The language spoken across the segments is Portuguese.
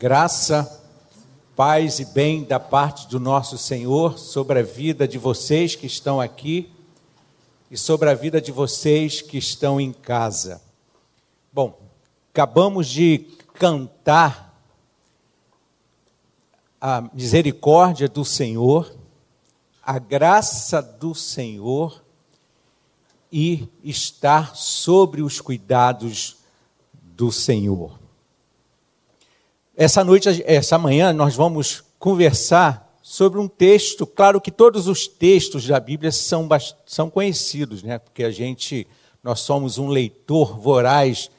Graça, paz e bem da parte do nosso Senhor sobre a vida de vocês que estão aqui e sobre a vida de vocês que estão em casa. Bom, acabamos de cantar a misericórdia do Senhor, a graça do Senhor e estar sobre os cuidados do Senhor. Essa noite, essa manhã, nós vamos conversar sobre um texto. Claro que todos os textos da Bíblia são, são conhecidos, né? porque a gente, nós somos um leitor voraz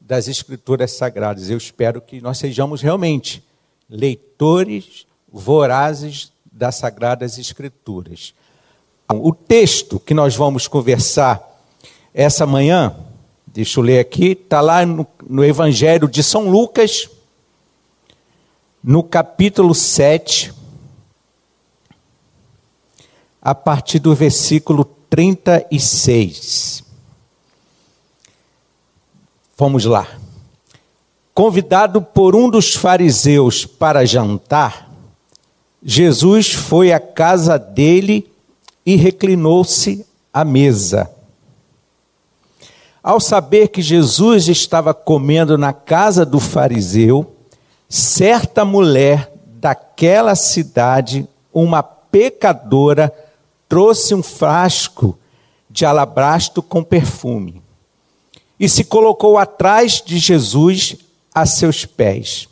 das Escrituras Sagradas. Eu espero que nós sejamos realmente leitores vorazes das Sagradas Escrituras. O texto que nós vamos conversar essa manhã, deixa eu ler aqui, está lá no, no Evangelho de São Lucas, no capítulo 7, a partir do versículo 36. Vamos lá. Convidado por um dos fariseus para jantar, Jesus foi à casa dele e reclinou-se à mesa. Ao saber que Jesus estava comendo na casa do fariseu, certa mulher daquela cidade, uma pecadora, trouxe um frasco de alabastro com perfume e se colocou atrás de Jesus a seus pés.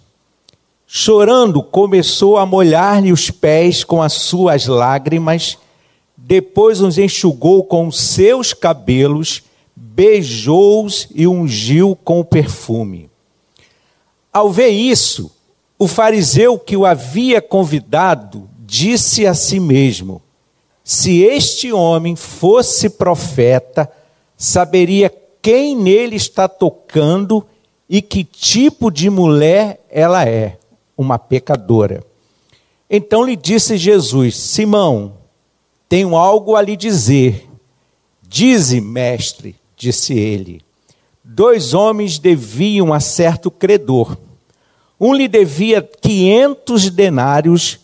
Chorando, começou a molhar-lhe os pés com as suas lágrimas, depois os enxugou com seus cabelos, beijou-os e ungiu com o perfume. Ao ver isso, o fariseu que o havia convidado disse a si mesmo: Se este homem fosse profeta, saberia quem nele está tocando e que tipo de mulher ela é, uma pecadora. Então lhe disse Jesus: Simão, tenho algo a lhe dizer. Dize, mestre, disse ele dois homens deviam a certo credor. Um lhe devia 500 denários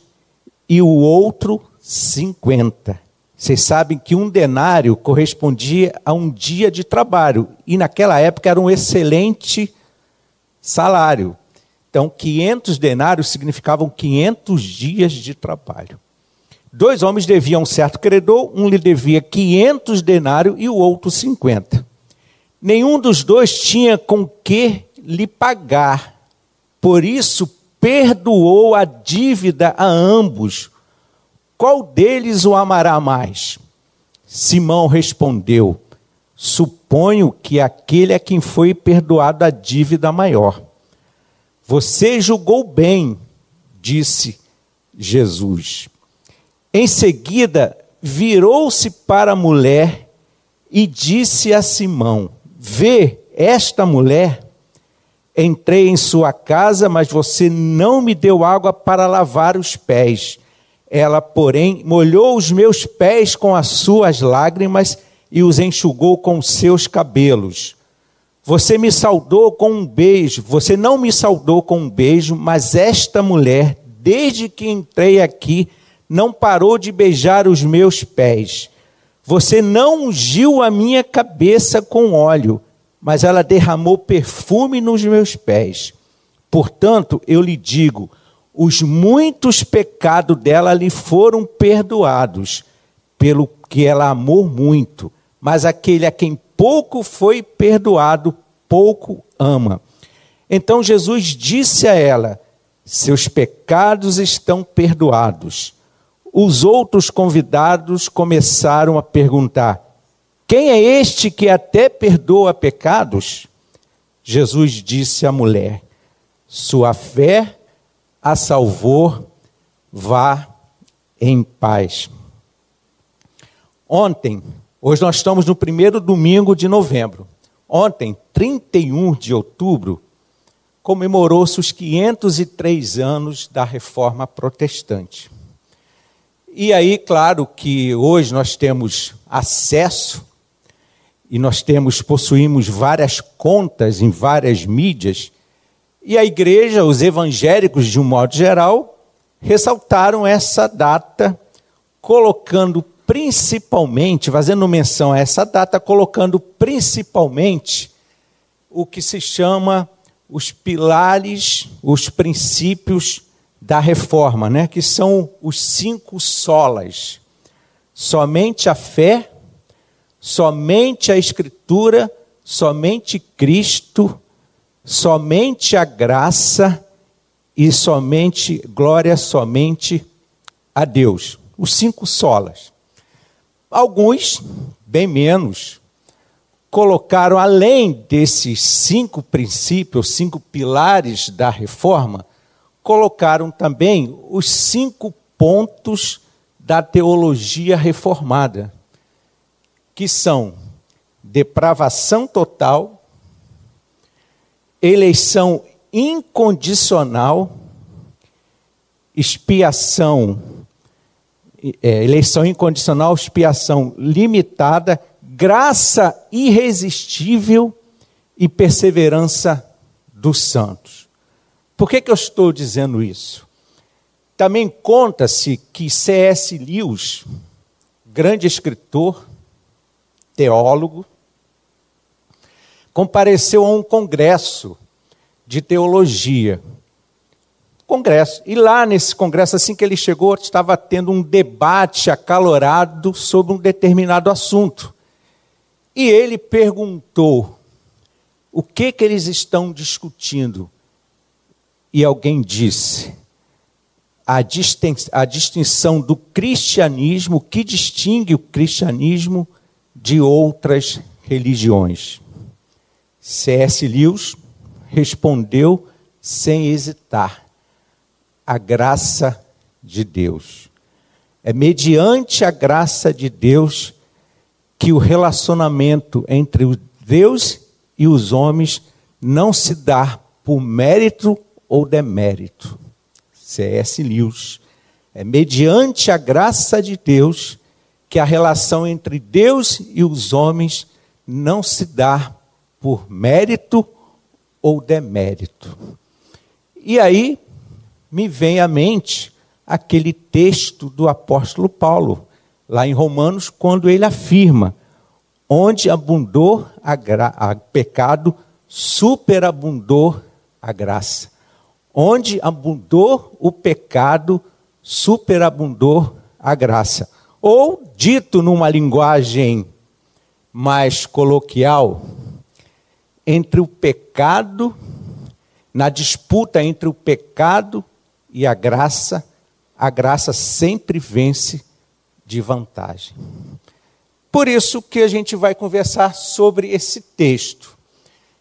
e o outro 50. Vocês sabem que um denário correspondia a um dia de trabalho e naquela época era um excelente salário. Então, 500 denários significavam 500 dias de trabalho. Dois homens deviam um certo credor, um lhe devia 500 denários e o outro 50. Nenhum dos dois tinha com que lhe pagar. Por isso, perdoou a dívida a ambos. Qual deles o amará mais? Simão respondeu: Suponho que aquele é quem foi perdoado a dívida maior. Você julgou bem, disse Jesus. Em seguida, virou-se para a mulher e disse a Simão: Vê esta mulher, entrei em sua casa, mas você não me deu água para lavar os pés. Ela, porém, molhou os meus pés com as suas lágrimas e os enxugou com seus cabelos. Você me saudou com um beijo, você não me saudou com um beijo, mas esta mulher, desde que entrei aqui, não parou de beijar os meus pés. Você não ungiu a minha cabeça com óleo, mas ela derramou perfume nos meus pés. Portanto, eu lhe digo: os muitos pecados dela lhe foram perdoados, pelo que ela amou muito. Mas aquele a quem pouco foi perdoado, pouco ama. Então Jesus disse a ela: Seus pecados estão perdoados os outros convidados começaram a perguntar: Quem é este que até perdoa pecados? Jesus disse à mulher: Sua fé a salvou, vá em paz. Ontem, hoje nós estamos no primeiro domingo de novembro. Ontem, 31 de outubro, comemorou-se os 503 anos da reforma protestante. E aí, claro que hoje nós temos acesso e nós temos, possuímos várias contas em várias mídias, E a igreja, os evangélicos de um modo geral, ressaltaram essa data, colocando principalmente, fazendo menção a essa data, colocando principalmente o que se chama os pilares, os princípios da reforma, né? que são os cinco solas. Somente a fé, somente a Escritura, somente Cristo, somente a graça e somente glória somente a Deus. Os cinco solas. Alguns, bem menos, colocaram além desses cinco princípios, cinco pilares da reforma, colocaram também os cinco pontos da teologia reformada, que são depravação total, eleição incondicional, expiação, é, eleição incondicional, expiação limitada, graça irresistível e perseverança dos santos. Por que, que eu estou dizendo isso? Também conta-se que C.S. Lewis, grande escritor, teólogo, compareceu a um congresso de teologia. Congresso. E lá nesse congresso, assim que ele chegou, estava tendo um debate acalorado sobre um determinado assunto. E ele perguntou: o que que eles estão discutindo? E alguém disse: a, a distinção do cristianismo, que distingue o cristianismo de outras religiões. C.S. Lewis respondeu sem hesitar: a graça de Deus. É mediante a graça de Deus que o relacionamento entre Deus e os homens não se dá por mérito ou demérito. C.S. Lewis. É mediante a graça de Deus que a relação entre Deus e os homens não se dá por mérito ou demérito. E aí me vem à mente aquele texto do apóstolo Paulo, lá em Romanos, quando ele afirma: onde abundou a pecado, superabundou a graça. Onde abundou o pecado, superabundou a graça. Ou, dito numa linguagem mais coloquial, entre o pecado, na disputa entre o pecado e a graça, a graça sempre vence de vantagem. Por isso que a gente vai conversar sobre esse texto.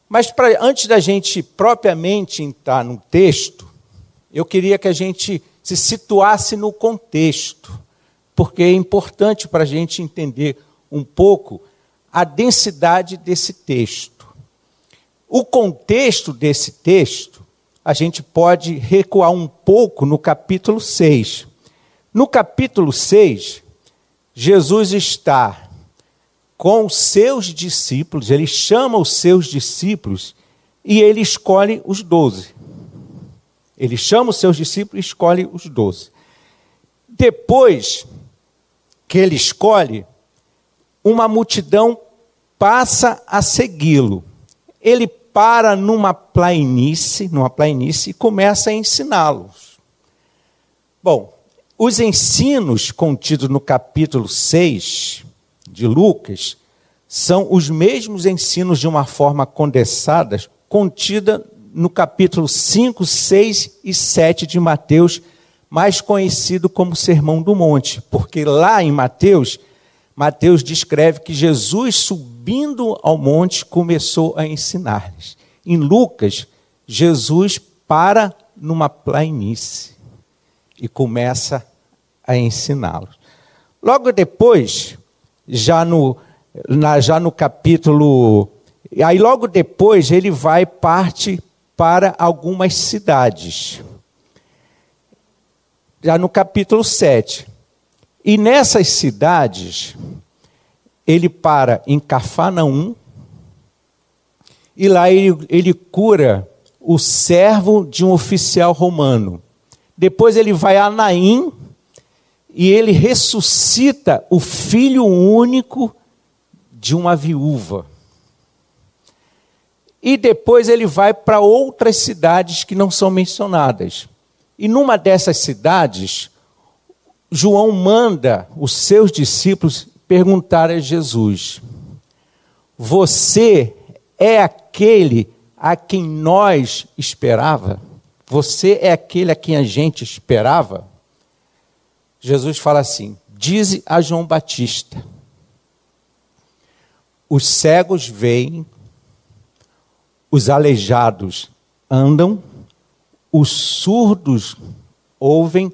Mas pra, antes da gente propriamente entrar no texto, eu queria que a gente se situasse no contexto, porque é importante para a gente entender um pouco a densidade desse texto. O contexto desse texto, a gente pode recuar um pouco no capítulo 6. No capítulo 6, Jesus está com os seus discípulos, ele chama os seus discípulos e ele escolhe os doze. Ele chama os seus discípulos e escolhe os doze. Depois que ele escolhe, uma multidão passa a segui-lo. Ele para numa planície, numa planície e começa a ensiná-los. Bom, os ensinos contidos no capítulo 6 de Lucas são os mesmos ensinos de uma forma condensada, contida no capítulo 5, 6 e 7 de Mateus, mais conhecido como Sermão do Monte, porque lá em Mateus, Mateus descreve que Jesus subindo ao monte começou a ensinar-lhes. Em Lucas, Jesus para numa planície e começa a ensiná-los. Logo depois, já no, na, já no capítulo. Aí logo depois ele vai parte para algumas cidades. Já no capítulo 7. E nessas cidades, ele para em Cafarnaum, e lá ele, ele cura o servo de um oficial romano. Depois ele vai a Naim e ele ressuscita o filho único de uma viúva. E depois ele vai para outras cidades que não são mencionadas. E numa dessas cidades, João manda os seus discípulos perguntar a Jesus: Você é aquele a quem nós esperava? Você é aquele a quem a gente esperava? Jesus fala assim: Dize a João Batista: Os cegos veem, os aleijados andam, os surdos ouvem,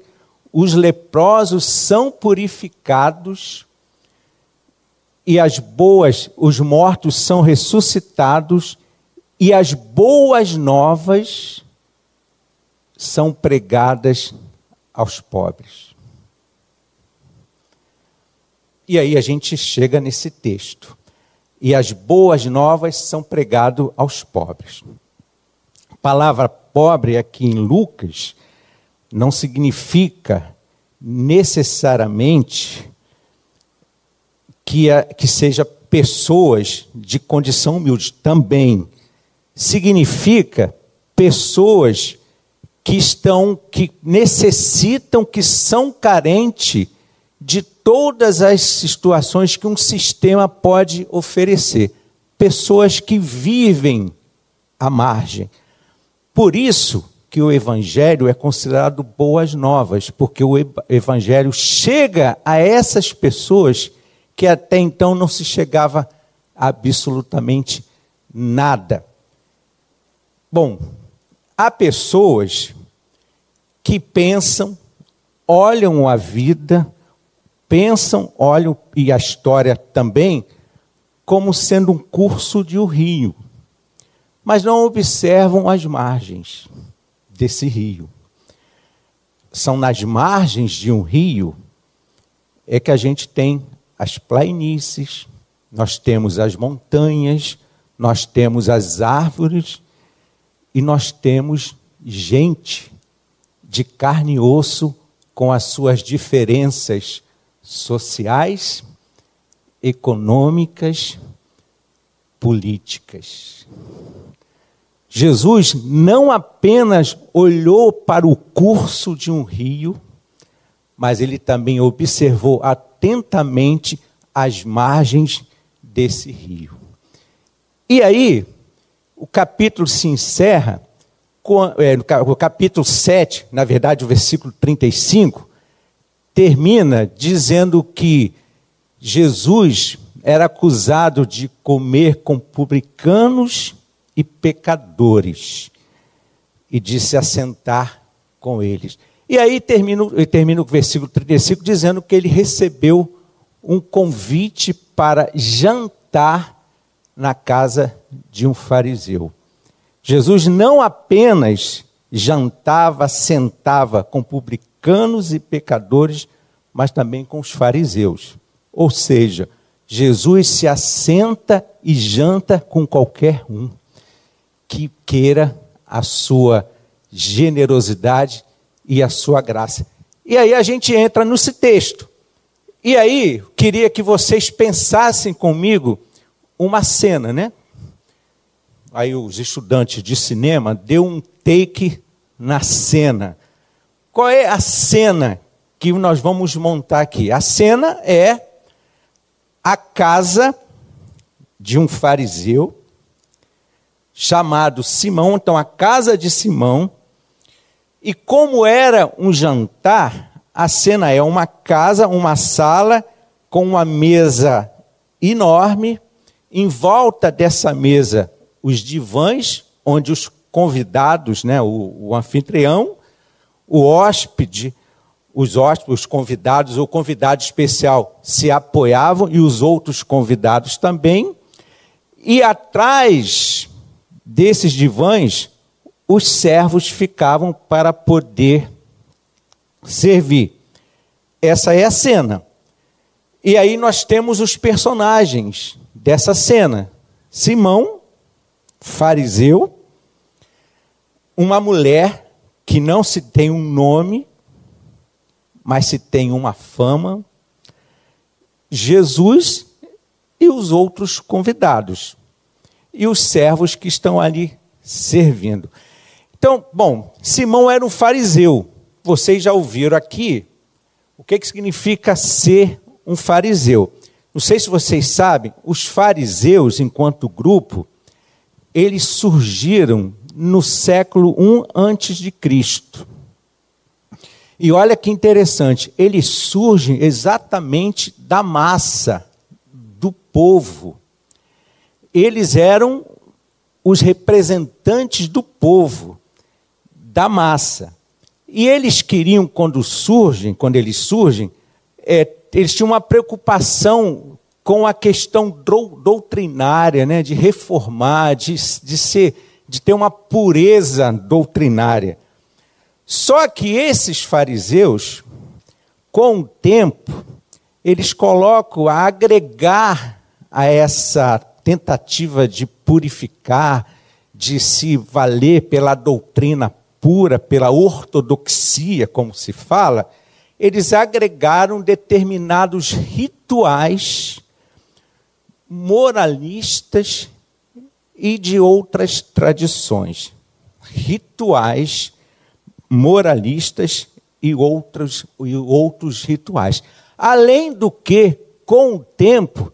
os leprosos são purificados e as boas, os mortos são ressuscitados e as boas novas são pregadas aos pobres. E aí a gente chega nesse texto. E as boas novas são pregadas aos pobres. A palavra pobre aqui em Lucas não significa necessariamente que, a, que seja pessoas de condição humilde. Também significa pessoas que estão, que necessitam, que são carentes de todas as situações que um sistema pode oferecer. Pessoas que vivem à margem. Por isso que o Evangelho é considerado boas novas, porque o Evangelho chega a essas pessoas que até então não se chegava absolutamente nada. Bom, há pessoas que pensam, olham a vida, pensam, olham e a história também como sendo um curso de um rio, mas não observam as margens desse rio. São nas margens de um rio é que a gente tem as planícies, nós temos as montanhas, nós temos as árvores e nós temos gente de carne e osso com as suas diferenças sociais, econômicas, políticas. Jesus não apenas olhou para o curso de um rio, mas ele também observou atentamente as margens desse rio. E aí, o capítulo se encerra, é, o capítulo 7, na verdade, o versículo 35, termina dizendo que Jesus era acusado de comer com publicanos e pecadores e de se assentar com eles. E aí termina, termina o versículo 35 dizendo que ele recebeu um convite para jantar na casa de um fariseu. Jesus não apenas jantava, sentava com publicanos e pecadores, mas também com os fariseus. Ou seja, Jesus se assenta e janta com qualquer um que queira a sua generosidade e a sua graça. E aí a gente entra nesse texto. E aí, queria que vocês pensassem comigo uma cena, né? Aí os estudantes de cinema deu um take na cena. Qual é a cena que nós vamos montar aqui? A cena é a casa de um fariseu chamado Simão, então a casa de Simão, e como era um jantar, a cena é uma casa, uma sala com uma mesa enorme, em volta dessa mesa os divãs, onde os convidados, né, o, o anfitrião, o hóspede, os hóspedes, os convidados, o convidado especial se apoiavam e os outros convidados também. E atrás desses divãs os servos ficavam para poder servir. Essa é a cena. E aí nós temos os personagens dessa cena: Simão, fariseu, uma mulher que não se tem um nome, mas se tem uma fama, Jesus e os outros convidados, e os servos que estão ali servindo. Então, bom, Simão era um fariseu. Vocês já ouviram aqui o que, que significa ser um fariseu. Não sei se vocês sabem, os fariseus, enquanto grupo, eles surgiram no século I antes de Cristo. E olha que interessante, eles surgem exatamente da massa do povo. Eles eram os representantes do povo, da massa. E eles queriam, quando surgem, quando eles surgem, é, eles tinham uma preocupação com a questão doutrinária, né, de reformar, de, de, ser, de ter uma pureza doutrinária. Só que esses fariseus, com o tempo, eles colocam a agregar a essa tentativa de purificar, de se valer pela doutrina pura, pela ortodoxia, como se fala, eles agregaram determinados rituais moralistas e de outras tradições. Rituais moralistas e outros, e outros rituais. Além do que, com o tempo,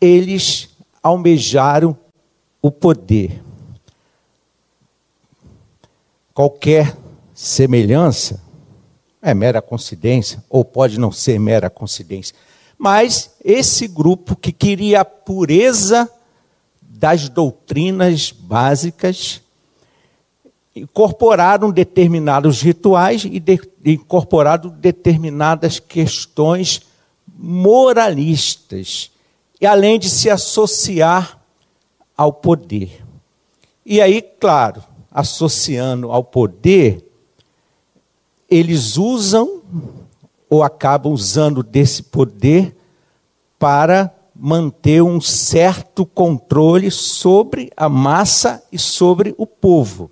eles almejaram o poder. Qualquer semelhança é mera coincidência, ou pode não ser mera coincidência. Mas esse grupo que queria a pureza das doutrinas básicas, incorporaram determinados rituais e de, incorporaram determinadas questões moralistas, e além de se associar ao poder. E aí, claro, associando ao poder, eles usam ou acabam usando desse poder para manter um certo controle sobre a massa e sobre o povo.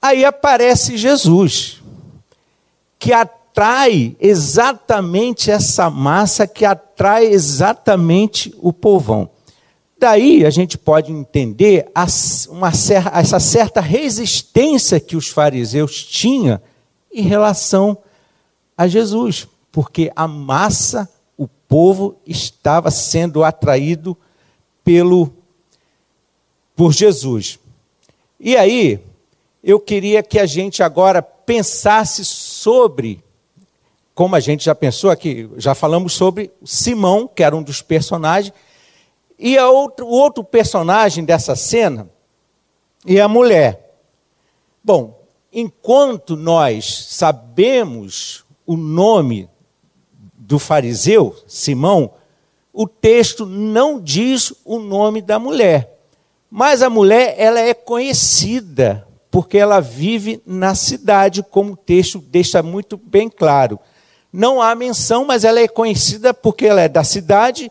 Aí aparece Jesus, que atrai exatamente essa massa, que atrai exatamente o povão. Daí a gente pode entender essa certa resistência que os fariseus tinham em relação a Jesus, porque a massa, o povo, estava sendo atraído pelo por Jesus. E aí, eu queria que a gente agora pensasse sobre, como a gente já pensou aqui, já falamos sobre Simão, que era um dos personagens, e outro, o outro personagem dessa cena é a mulher. Bom, enquanto nós sabemos o nome do fariseu, Simão, o texto não diz o nome da mulher. Mas a mulher, ela é conhecida porque ela vive na cidade, como o texto deixa muito bem claro. Não há menção, mas ela é conhecida porque ela é da cidade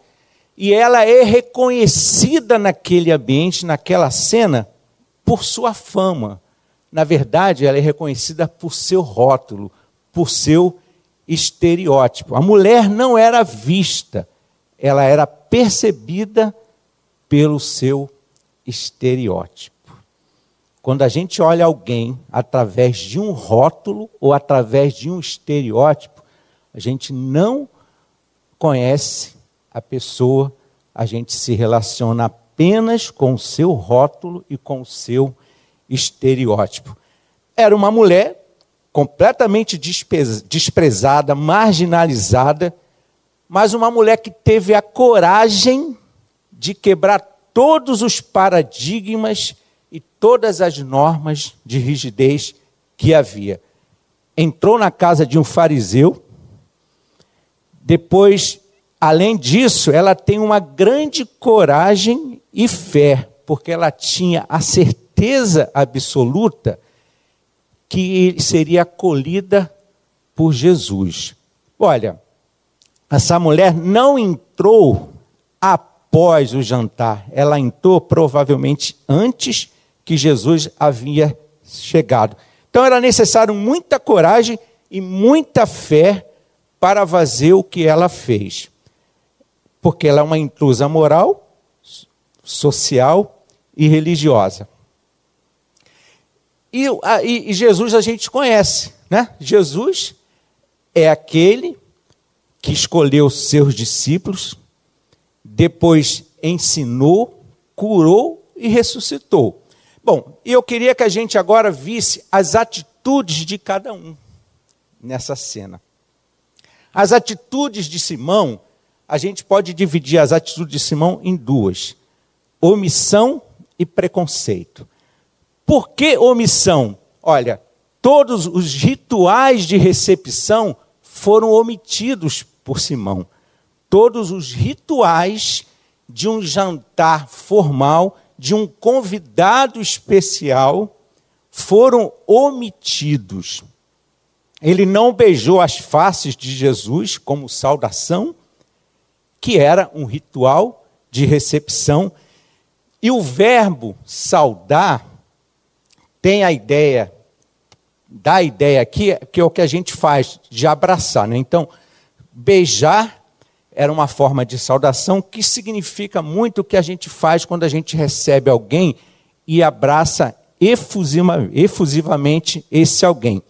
e ela é reconhecida naquele ambiente, naquela cena, por sua fama. Na verdade, ela é reconhecida por seu rótulo, por seu estereótipo. A mulher não era vista, ela era percebida pelo seu estereótipo. Quando a gente olha alguém através de um rótulo ou através de um estereótipo, a gente não conhece a pessoa, a gente se relaciona apenas com o seu rótulo e com o seu estereótipo. Era uma mulher completamente desprezada, marginalizada, mas uma mulher que teve a coragem de quebrar todos os paradigmas e todas as normas de rigidez que havia. Entrou na casa de um fariseu, depois Além disso, ela tem uma grande coragem e fé, porque ela tinha a certeza absoluta que seria acolhida por Jesus. Olha, essa mulher não entrou após o jantar, ela entrou provavelmente antes que Jesus havia chegado. Então era necessário muita coragem e muita fé para fazer o que ela fez. Porque ela é uma intrusa moral, social e religiosa. E, e, Jesus a gente conhece, né? Jesus é aquele que escolheu seus discípulos, depois ensinou, curou e ressuscitou. Bom, eu queria que a gente agora visse as atitudes de cada um nessa cena. As atitudes de Simão, a gente pode dividir as atitudes de Simão em duas: omissão e preconceito. Por que omissão? Olha, todos os rituais de recepção foram omitidos por Simão. Todos os rituais de um jantar formal, de um convidado especial, foram omitidos. Ele não beijou as faces de Jesus como saudação, que era um ritual de recepção. E o verbo saudar tem a ideia dá a ideia aqui que é o que a gente faz de abraçar. Né? Então, beijar era uma forma de saudação que significa muito o que a gente faz quando a gente recebe alguém e abraça efusiva, efusivamente esse alguém.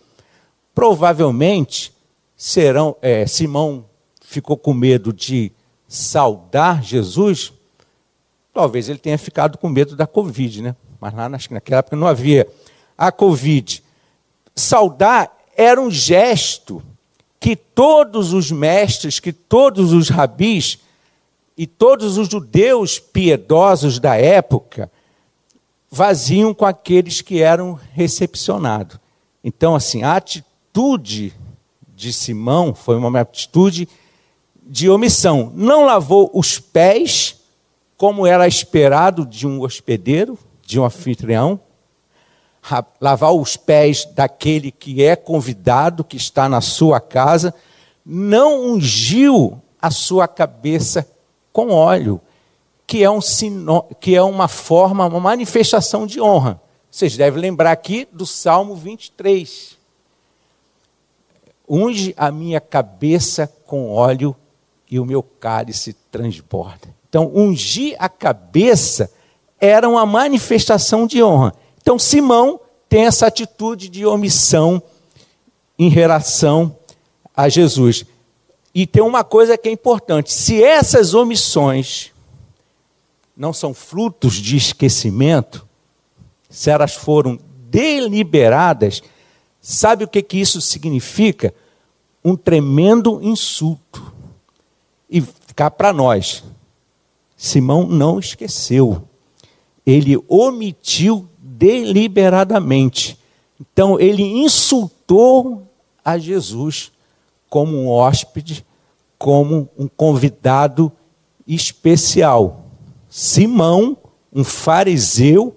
Provavelmente, serão, é, Simão ficou com medo de saudar Jesus, talvez ele tenha ficado com medo da Covid, né? Mas lá naquela época não havia a Covid. Saudar era um gesto que todos os mestres, que todos os rabis e todos os judeus piedosos da época faziam com aqueles que eram recepcionados. Então, assim, a atitude de Simão foi uma atitude de omissão. Não lavou os pés, como era esperado de um hospedeiro, de um anfitrião, lavar os pés daquele que é convidado, que está na sua casa, não ungiu a sua cabeça com óleo, que é, um sino, que é uma forma, uma manifestação de honra. Vocês devem lembrar aqui do Salmo 23. Unge a minha cabeça com óleo e o meu cálice transborda. Então, ungir a cabeça era uma manifestação de honra. Então, Simão tem essa atitude de omissão em relação a Jesus. E tem uma coisa que é importante: se essas omissões não são frutos de esquecimento, se elas foram deliberadas, sabe o que, que isso significa? Um tremendo insulto. E cá para nós, Simão não esqueceu ele omitiu deliberadamente. Então, ele insultou a Jesus como um hóspede, como um convidado especial. Simão, um fariseu,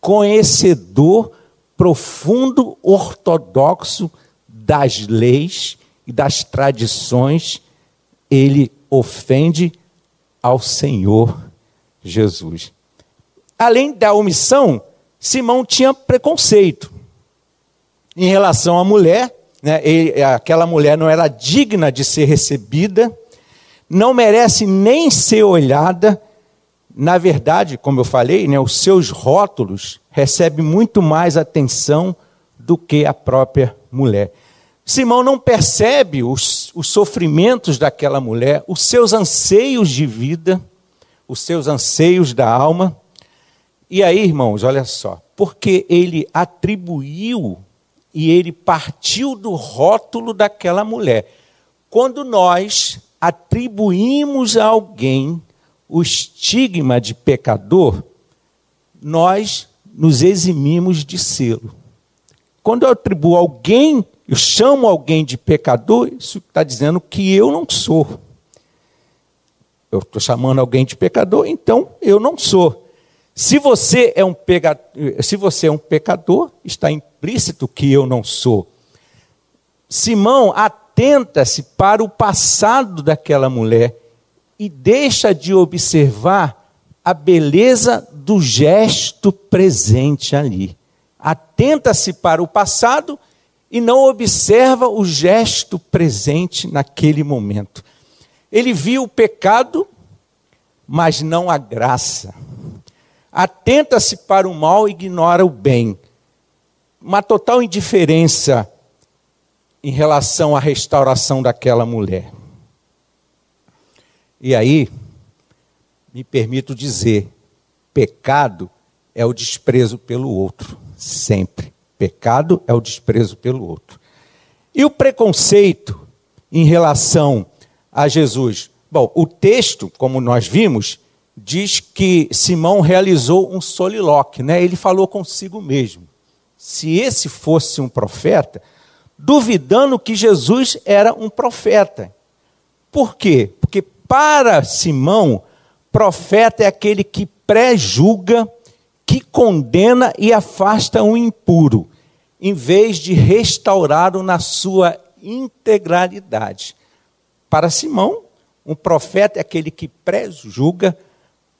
conhecedor profundo ortodoxo das leis e das tradições, ele ofende ao Senhor Jesus além da omissão, Simão tinha preconceito em relação à mulher. Né? Ele, aquela mulher não era digna de ser recebida, não merece nem ser olhada. Na verdade, como eu falei, né, os seus rótulos recebem muito mais atenção do que a própria mulher. Simão não percebe os, os sofrimentos daquela mulher, os seus anseios de vida, os seus anseios da alma. E aí, irmãos, olha só, porque ele atribuiu e ele partiu do rótulo daquela mulher. Quando nós atribuímos a alguém o estigma de pecador, nós nos eximimos de sê-lo. Quando eu atribuo a alguém, eu chamo alguém de pecador, isso está dizendo que eu não sou. Eu estou chamando alguém de pecador, então eu não sou. Se você é um pecador, se você é um pecador, está implícito que eu não sou. Simão atenta-se para o passado daquela mulher e deixa de observar a beleza do gesto presente ali. atenta-se para o passado e não observa o gesto presente naquele momento. Ele viu o pecado, mas não a graça. Atenta-se para o mal e ignora o bem. Uma total indiferença em relação à restauração daquela mulher. E aí, me permito dizer, pecado é o desprezo pelo outro, sempre. Pecado é o desprezo pelo outro. E o preconceito em relação a Jesus? Bom, o texto, como nós vimos, diz que Simão realizou um solilóquio, né? Ele falou consigo mesmo. Se esse fosse um profeta, duvidando que Jesus era um profeta. Por quê? Porque para Simão, profeta é aquele que pré-julga, que condena e afasta o impuro, em vez de restaurá-lo na sua integralidade. Para Simão, um profeta é aquele que pré-julga,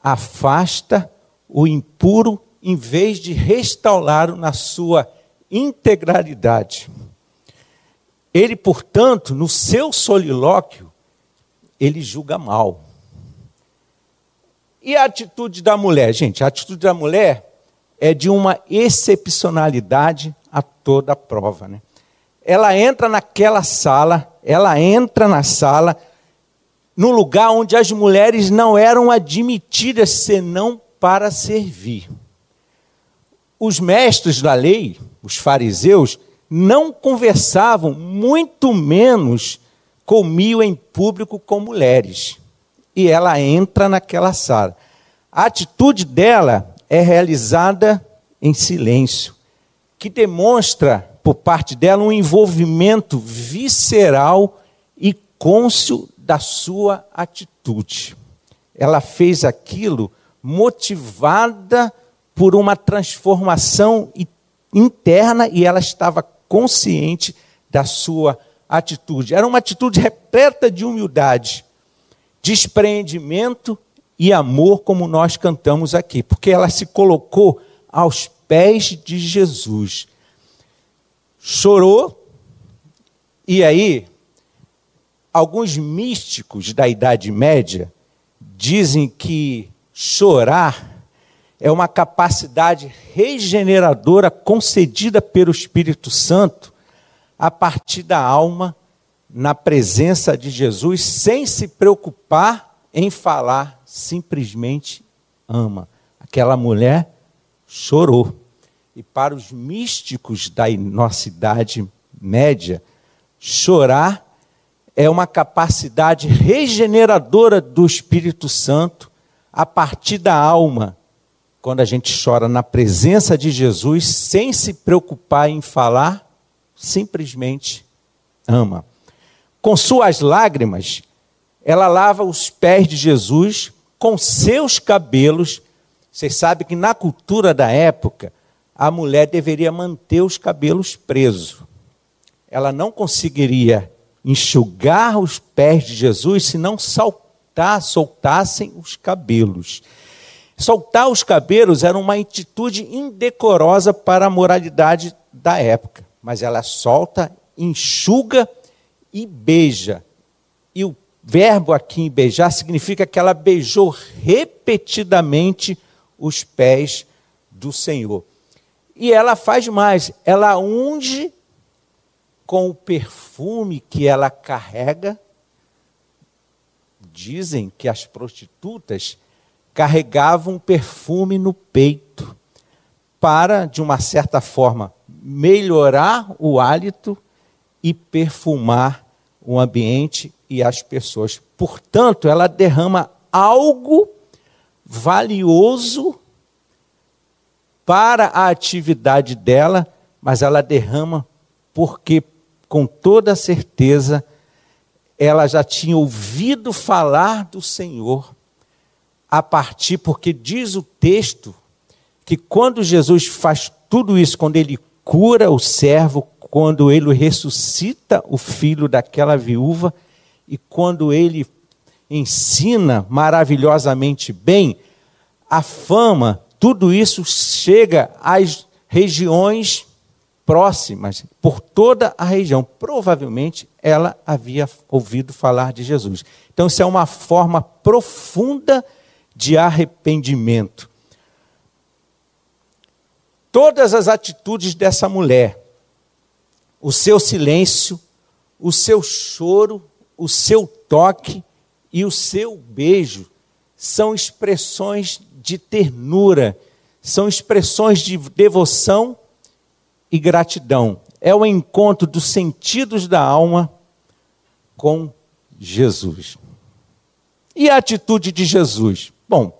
afasta o impuro, em vez de restaurá-lo na sua integralidade. Ele, portanto, no seu solilóquio, ele julga mal. E a atitude da mulher? Gente, a atitude da mulher é de uma excepcionalidade a toda prova. Né? Ela entra naquela sala, ela entra na sala, no lugar onde as mulheres não eram admitidas senão para servir. Os mestres da lei, os fariseus, não conversavam, muito menos comiam em público com mulheres. E ela entra naquela sala. A atitude dela é realizada em silêncio, que demonstra por parte dela um envolvimento visceral e cônscio da sua atitude. Ela fez aquilo motivada por uma transformação interna e ela estava consciente da sua atitude. Era uma atitude repleta de humildade, despreendimento e amor, como nós cantamos aqui, porque ela se colocou aos pés de Jesus. Chorou, e aí, alguns místicos da Idade Média dizem que chorar é uma capacidade regeneradora concedida pelo Espírito Santo a partir da alma na presença de Jesus, sem se preocupar em falar, simplesmente ama. Aquela mulher chorou. E para os místicos da nossa idade média, chorar é uma capacidade regeneradora do Espírito Santo a partir da alma quando a gente chora na presença de Jesus, sem se preocupar em falar, simplesmente ama. Com suas lágrimas, ela lava os pés de Jesus com seus cabelos. Vocês sabem que na cultura da época, a mulher deveria manter os cabelos presos. Ela não conseguiria enxugar os pés de Jesus se não saltar, soltassem os cabelos. Soltar os cabelos era uma atitude indecorosa para a moralidade da época, mas ela solta, enxuga e beija. E o verbo aqui em beijar significa que ela beijou repetidamente os pés do Senhor. E ela faz mais, ela unge com o perfume que ela carrega. Dizem que as prostitutas carregavam perfume no peito para, de uma certa forma, melhorar o hálito e perfumar o ambiente e as pessoas. Portanto, ela derrama algo valioso para a atividade dela, mas ela derrama porque, com toda certeza, ela já tinha ouvido falar do Senhor a partir, porque diz o texto que quando Jesus faz tudo isso, quando ele cura o servo, quando ele ressuscita o filho daquela viúva e quando ele ensina maravilhosamente bem, a fama, tudo isso chega às regiões próximas, por toda a região. Provavelmente ela havia ouvido falar de Jesus. Então, isso é uma forma profunda de arrependimento. Todas as atitudes dessa mulher, o seu silêncio, o seu choro, o seu toque e o seu beijo são expressões de ternura, são expressões de devoção e gratidão. É o encontro dos sentidos da alma com Jesus. E a atitude de Jesus? Bom,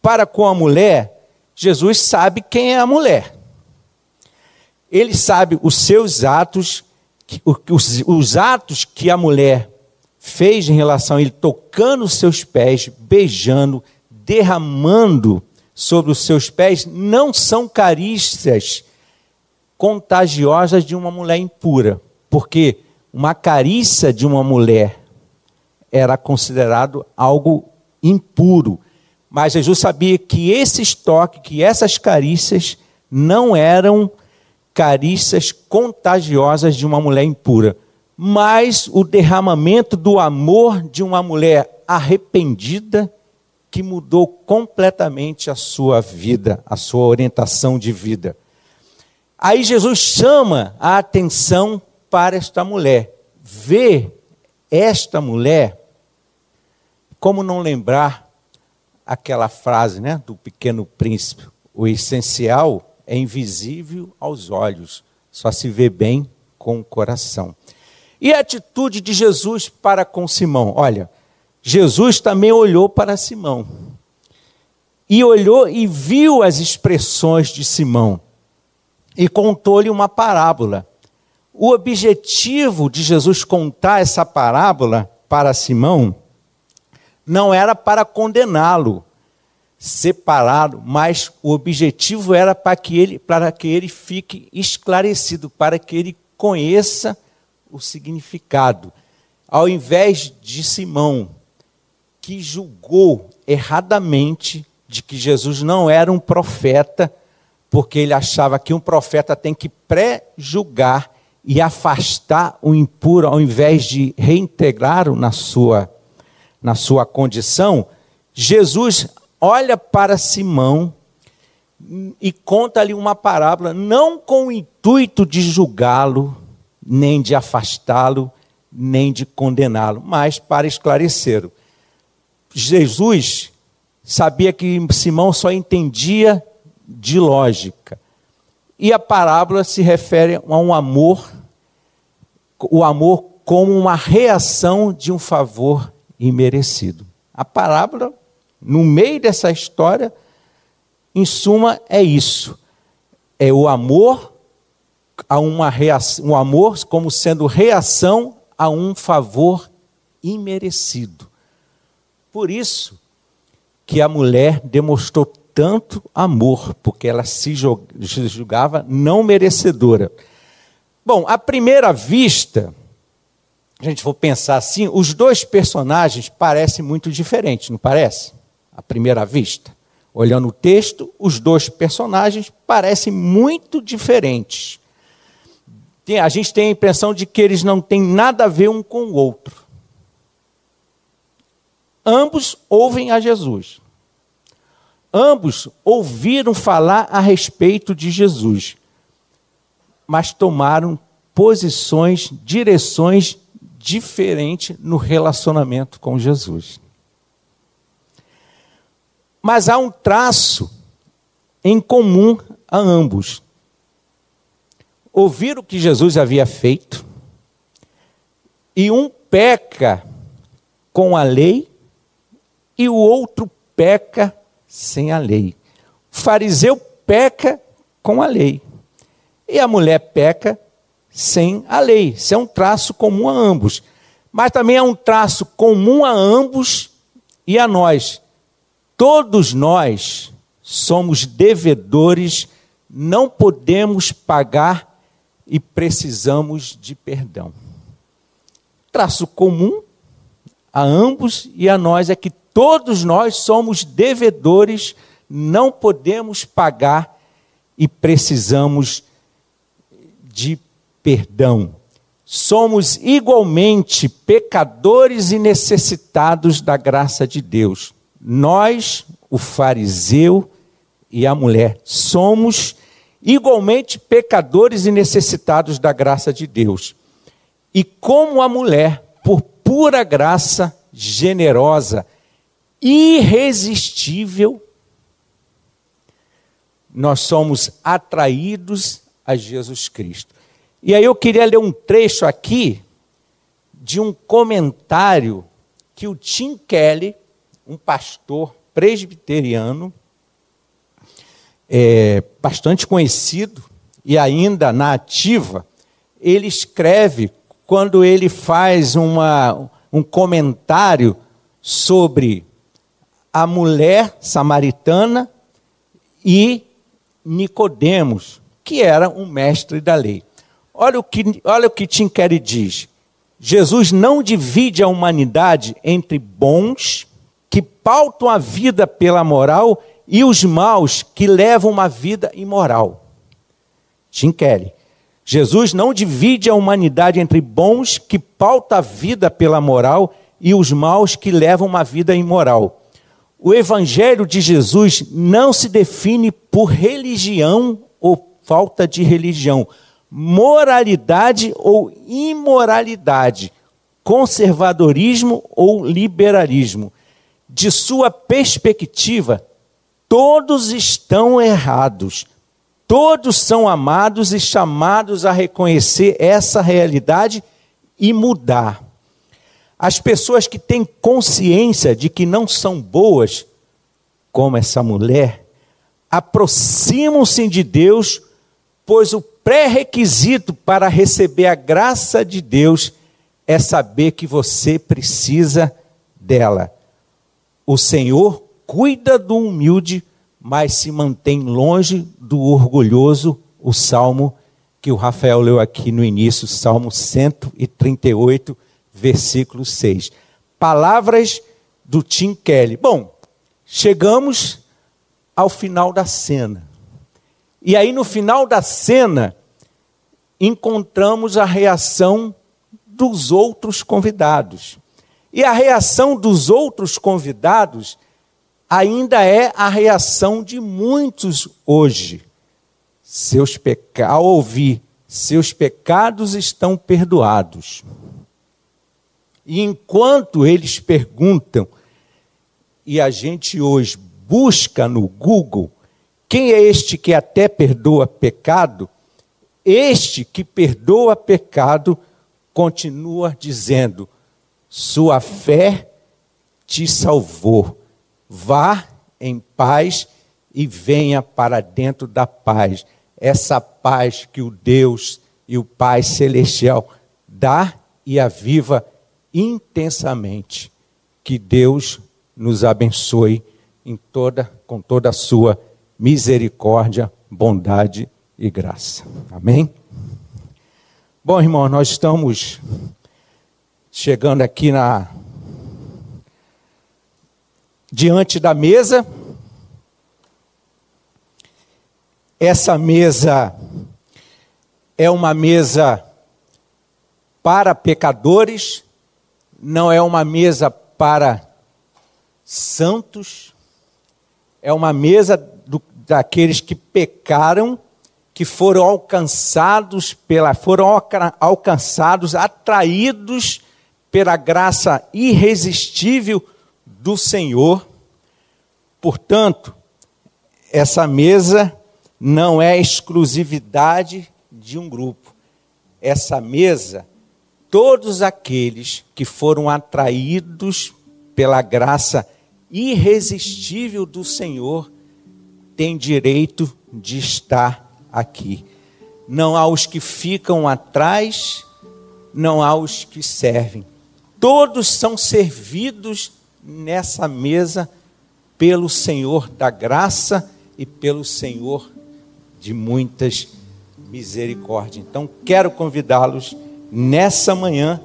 para com a mulher, Jesus sabe quem é a mulher. Ele sabe os seus atos, os, os atos que a mulher fez em relação a ele, tocando os seus pés, beijando, derramando sobre os seus pés, não são carícias contagiosas de uma mulher impura, porque uma carícia de uma mulher era considerado algo impuro. Mas Jesus sabia que esse toques, que essas carícias não eram carícias contagiosas de uma mulher impura, mas o derramamento do amor de uma mulher arrependida que mudou completamente a sua vida, a sua orientação de vida. Aí Jesus chama a atenção para esta mulher. Vê esta mulher, como não lembrar aquela frase né, do pequeno príncipe: o essencial é invisível aos olhos, só se vê bem com o coração. E a atitude de Jesus para com Simão? Olha, Jesus também olhou para Simão. E olhou e viu as expressões de Simão e contou-lhe uma parábola. O objetivo de Jesus contar essa parábola para Simão não era para condená-lo, separá-lo, mas o objetivo era para que ele, para que ele fique esclarecido, para que ele conheça o significado. Ao invés de Simão, que julgou erradamente de que Jesus não era um profeta, porque ele achava que um profeta tem que pré-julgar e afastar o impuro ao invés de reintegrá-lo na sua, na sua condição, Jesus olha para Simão e conta-lhe uma parábola, não com o intuito de julgá-lo, nem de afastá-lo, nem de condená-lo, mas para esclarecê-lo. Jesus sabia que Simão só entendia de lógica. E a parábola se refere a um amor, o amor como uma reação de um favor imerecido. A parábola, no meio dessa história, em suma, é isso. É o amor a uma reação, um amor como sendo reação a um favor imerecido. Por isso que a mulher demonstrou tanto amor, porque ela se julgava não merecedora. Bom, à primeira vista, a gente for pensar assim, os dois personagens parecem muito diferentes, não parece? À primeira vista. Olhando o texto, os dois personagens parecem muito diferentes. A gente tem a impressão de que eles não têm nada a ver um com o outro. Ambos ouvem a Jesus. Ambos ouviram falar a respeito de Jesus, mas tomaram posições, direções diferentes no relacionamento com Jesus. Mas há um traço em comum a ambos. Ouviram o que Jesus havia feito, e um peca com a lei, e o outro peca sem a lei. O fariseu peca com a lei. E a mulher peca sem a lei. Isso é um traço comum a ambos. Mas também é um traço comum a ambos e a nós. Todos nós somos devedores, não podemos pagar e precisamos de perdão. Traço comum a ambos e a nós é que Todos nós somos devedores, não podemos pagar e precisamos de perdão. Somos igualmente pecadores e necessitados da graça de Deus. Nós, o fariseu e a mulher, somos igualmente pecadores e necessitados da graça de Deus. E como a mulher, por pura graça generosa, irresistível, nós somos atraídos a Jesus Cristo. E aí eu queria ler um trecho aqui de um comentário que o Tim Kelly, um pastor presbiteriano, é, bastante conhecido e ainda na ativa, ele escreve quando ele faz uma, um comentário sobre a mulher samaritana e Nicodemos, que era um mestre da lei. Olha o que, olha o que Tim Kelly diz. Jesus não divide a humanidade entre bons, que pautam a vida pela moral, e os maus, que levam uma vida imoral. Tim Kelly. Jesus não divide a humanidade entre bons, que pautam a vida pela moral, e os maus, que levam uma vida imoral. O Evangelho de Jesus não se define por religião ou falta de religião, moralidade ou imoralidade, conservadorismo ou liberalismo. De sua perspectiva, todos estão errados. Todos são amados e chamados a reconhecer essa realidade e mudar. As pessoas que têm consciência de que não são boas, como essa mulher, aproximam-se de Deus, pois o pré-requisito para receber a graça de Deus é saber que você precisa dela. O Senhor cuida do humilde, mas se mantém longe do orgulhoso. O salmo que o Rafael leu aqui no início, Salmo 138 versículo 6. Palavras do Tim Kelly. Bom, chegamos ao final da cena. E aí, no final da cena, encontramos a reação dos outros convidados. E a reação dos outros convidados ainda é a reação de muitos hoje. Seus pecados, ao ouvir, seus pecados estão perdoados. E enquanto eles perguntam, e a gente hoje busca no Google, quem é este que até perdoa pecado? Este que perdoa pecado continua dizendo: sua fé te salvou. Vá em paz e venha para dentro da paz. Essa paz que o Deus e o Pai Celestial dá e aviva intensamente. Que Deus nos abençoe em toda, com toda a sua misericórdia, bondade e graça. Amém? Bom, irmão, nós estamos chegando aqui na diante da mesa. Essa mesa é uma mesa para pecadores, não é uma mesa para santos, é uma mesa do, daqueles que pecaram, que foram alcançados pela, foram alcançados, atraídos pela graça irresistível do Senhor. Portanto, essa mesa não é exclusividade de um grupo. Essa mesa todos aqueles que foram atraídos pela graça irresistível do Senhor têm direito de estar aqui. Não há os que ficam atrás, não há os que servem. Todos são servidos nessa mesa pelo Senhor da graça e pelo Senhor de muitas misericórdias. Então, quero convidá-los nessa manhã,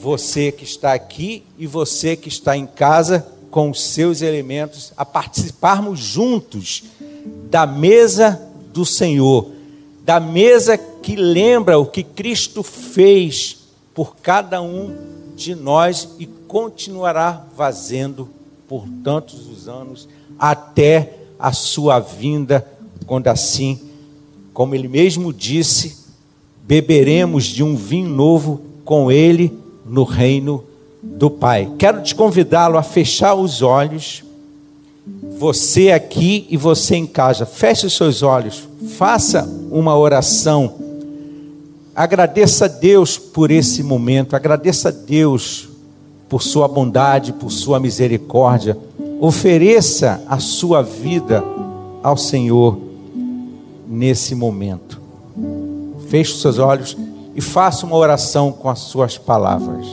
você que está aqui e você que está em casa com os seus elementos, a participarmos juntos da mesa do Senhor, da mesa que lembra o que Cristo fez por cada um de nós e continuará fazendo por tantos os anos até a sua vinda, quando assim, como ele mesmo disse, beberemos de um vinho novo com ele no reino do Pai. Quero te convidá-lo a fechar os olhos você aqui e você em casa, feche os seus olhos, faça uma oração. Agradeça a Deus por esse momento, agradeça a Deus por sua bondade, por sua misericórdia. Ofereça a sua vida ao Senhor nesse momento. Feche os seus olhos e faça uma oração com as suas palavras.